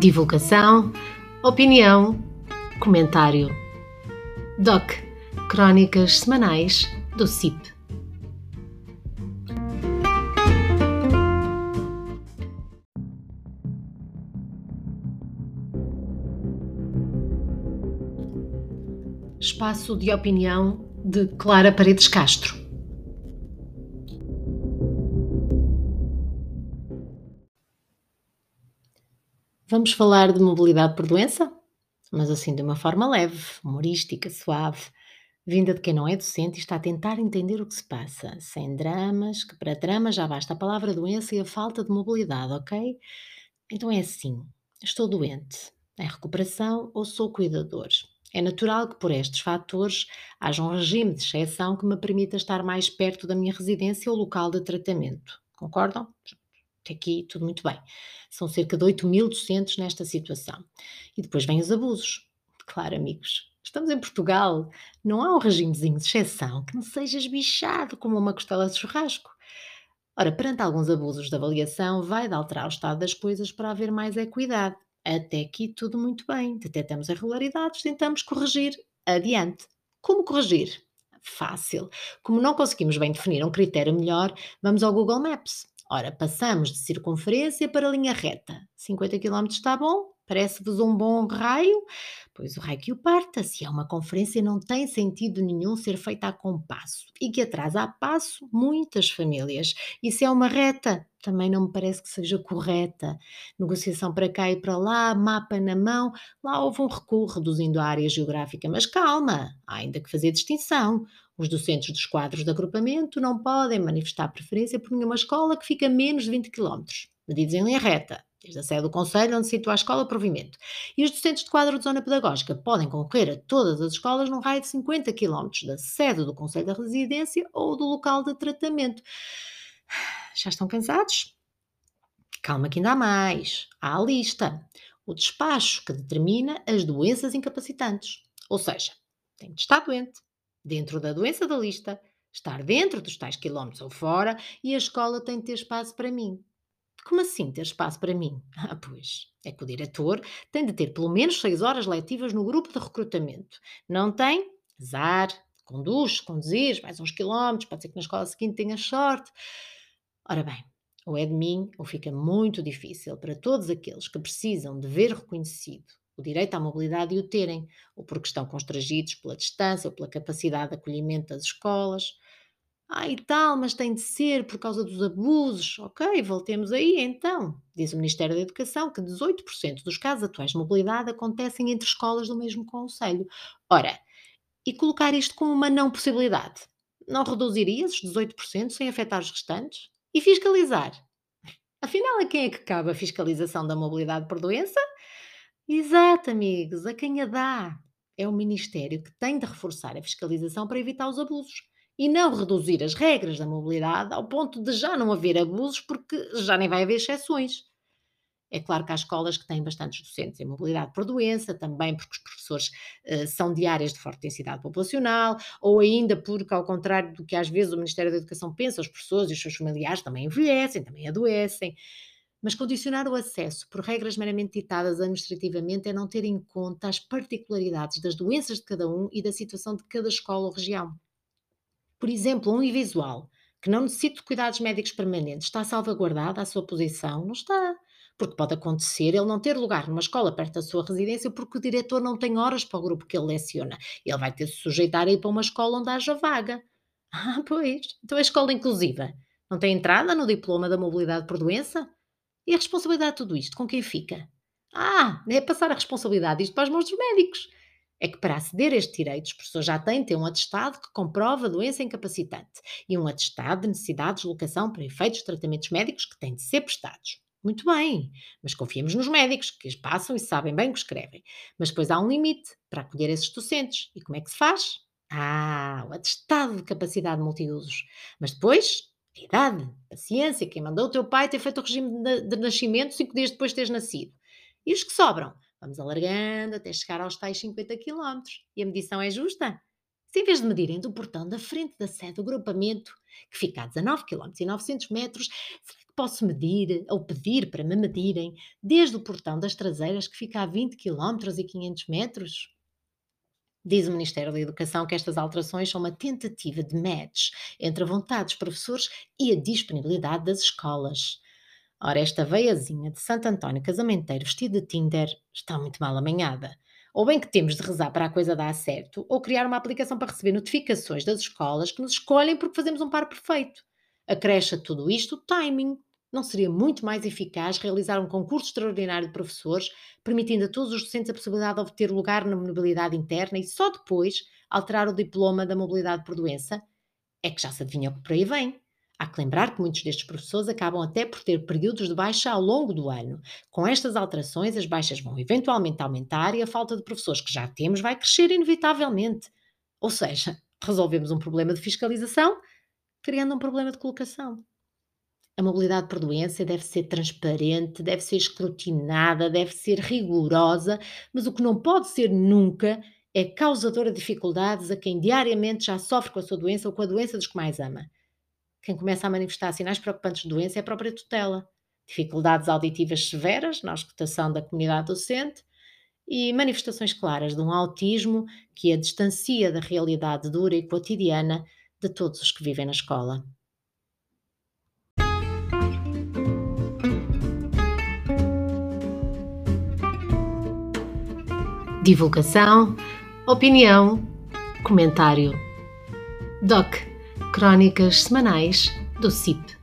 Divulgação, opinião, comentário. DOC Crónicas Semanais do CIP. Espaço de opinião de Clara Paredes Castro. Vamos falar de mobilidade por doença? Mas assim de uma forma leve, humorística, suave, vinda de quem não é docente e está a tentar entender o que se passa, sem dramas, que para drama já basta a palavra doença e a falta de mobilidade, ok? Então é assim: estou doente, em recuperação ou sou cuidador? É natural que por estes fatores haja um regime de exceção que me permita estar mais perto da minha residência ou local de tratamento. Concordam? Até aqui tudo muito bem. São cerca de 8 mil docentes nesta situação. E depois vêm os abusos. Claro, amigos, estamos em Portugal. Não há um regimezinho de exceção que não seja esbichado como uma costela de churrasco. Ora, perante alguns abusos de avaliação, vai de alterar o estado das coisas para haver mais equidade. Até aqui tudo muito bem. Detectamos irregularidades, tentamos corrigir. Adiante. Como corrigir? Fácil. Como não conseguimos bem definir um critério melhor, vamos ao Google Maps. Ora, passamos de circunferência para linha reta. 50 km está bom? Parece-vos um bom raio? Pois o raio que o parta. Se é uma conferência, não tem sentido nenhum ser feita a compasso e que atrasa a passo muitas famílias. E se é uma reta, também não me parece que seja correta. Negociação para cá e para lá, mapa na mão, lá houve um recuo reduzindo a área geográfica. Mas calma, há ainda que fazer distinção. Os docentes dos quadros de agrupamento não podem manifestar preferência por nenhuma escola que fica a menos de 20 km, medidos em linha reta, desde a sede do Conselho onde se situa a escola provimento. E os docentes de quadro de zona pedagógica podem concorrer a todas as escolas num raio de 50 km da sede do Conselho da Residência ou do local de tratamento. Já estão cansados? Calma que ainda há mais. Há a lista. O despacho que determina as doenças incapacitantes. Ou seja, tem de estar doente, dentro da doença da lista, estar dentro dos tais quilómetros ou fora e a escola tem de ter espaço para mim. Como assim ter espaço para mim? Ah, pois, é que o diretor tem de ter pelo menos 6 horas letivas no grupo de recrutamento. Não tem? Azar, conduz, conduzir mais uns quilómetros, pode ser que na escola seguinte tenha sorte. Ora bem, ou é de mim ou fica muito difícil para todos aqueles que precisam de ver reconhecido o direito à mobilidade e o terem, ou porque estão constrangidos pela distância ou pela capacidade de acolhimento das escolas. Ah, e tal, mas tem de ser por causa dos abusos. Ok, voltemos aí então. Diz o Ministério da Educação que 18% dos casos atuais de mobilidade acontecem entre escolas do mesmo conselho. Ora, e colocar isto como uma não possibilidade? Não reduziria esses 18% sem afetar os restantes? E fiscalizar? Afinal, a quem é que cabe a fiscalização da mobilidade por doença? Exato, amigos, a quem a dá. É o Ministério que tem de reforçar a fiscalização para evitar os abusos e não reduzir as regras da mobilidade ao ponto de já não haver abusos, porque já nem vai haver exceções. É claro que há escolas que têm bastantes docentes em mobilidade por doença, também porque os professores uh, são de áreas de forte densidade populacional, ou ainda porque, ao contrário do que às vezes o Ministério da Educação pensa, os professores e os seus familiares também envelhecem, também adoecem. Mas condicionar o acesso por regras meramente ditadas administrativamente é não ter em conta as particularidades das doenças de cada um e da situação de cada escola ou região. Por exemplo, um invisual que não necessita de cuidados médicos permanentes está salvaguardada a sua posição? Não está. Porque pode acontecer ele não ter lugar numa escola perto da sua residência porque o diretor não tem horas para o grupo que ele leciona. Ele vai ter de se sujeitar a ir para uma escola onde haja vaga. Ah, pois. Então a escola inclusiva não tem entrada no diploma da mobilidade por doença? E a responsabilidade de tudo isto, com quem fica? Ah, é passar a responsabilidade disto para as mãos dos médicos. É que para aceder a estes direitos, as pessoas já têm de ter um atestado que comprova a doença incapacitante e um atestado de necessidade de deslocação para efeitos de tratamentos médicos que têm de ser prestados. Muito bem, mas confiemos nos médicos, que passam e sabem bem o que escrevem. Mas depois há um limite para acolher esses docentes. E como é que se faz? Ah, o atestado de capacidade multiusos. Mas depois idade, paciência, quem mandou o teu pai ter feito o regime de, de nascimento cinco dias depois de teres nascido. E os que sobram? Vamos alargando até chegar aos tais 50 km. E a medição é justa? Se em vez de medirem do portão da frente da sede do agrupamento, que fica a 19 km e 900 metros, posso medir ou pedir para me medirem desde o portão das traseiras que fica a 20 km e 500 metros? Diz o Ministério da Educação que estas alterações são uma tentativa de match entre a vontade dos professores e a disponibilidade das escolas. Ora, esta veiazinha de Santo António Casamenteiro vestida de Tinder está muito mal amanhada. Ou bem que temos de rezar para a coisa dar certo, ou criar uma aplicação para receber notificações das escolas que nos escolhem porque fazemos um par perfeito. Acresce a tudo isto o timing. Não seria muito mais eficaz realizar um concurso extraordinário de professores, permitindo a todos os docentes a possibilidade de obter lugar na mobilidade interna e só depois alterar o diploma da mobilidade por doença? É que já se adivinha o que por aí vem. Há que lembrar que muitos destes professores acabam até por ter períodos de baixa ao longo do ano. Com estas alterações, as baixas vão eventualmente aumentar e a falta de professores que já temos vai crescer inevitavelmente. Ou seja, resolvemos um problema de fiscalização criando um problema de colocação. A mobilidade por doença deve ser transparente, deve ser escrutinada, deve ser rigorosa, mas o que não pode ser nunca é causadora de dificuldades a quem diariamente já sofre com a sua doença ou com a doença dos que mais ama. Quem começa a manifestar sinais preocupantes de doença é a própria tutela. Dificuldades auditivas severas na escutação da comunidade docente e manifestações claras de um autismo que a distancia da realidade dura e cotidiana de todos os que vivem na escola. Divulgação, opinião, comentário. DOC Crónicas Semanais do CIP.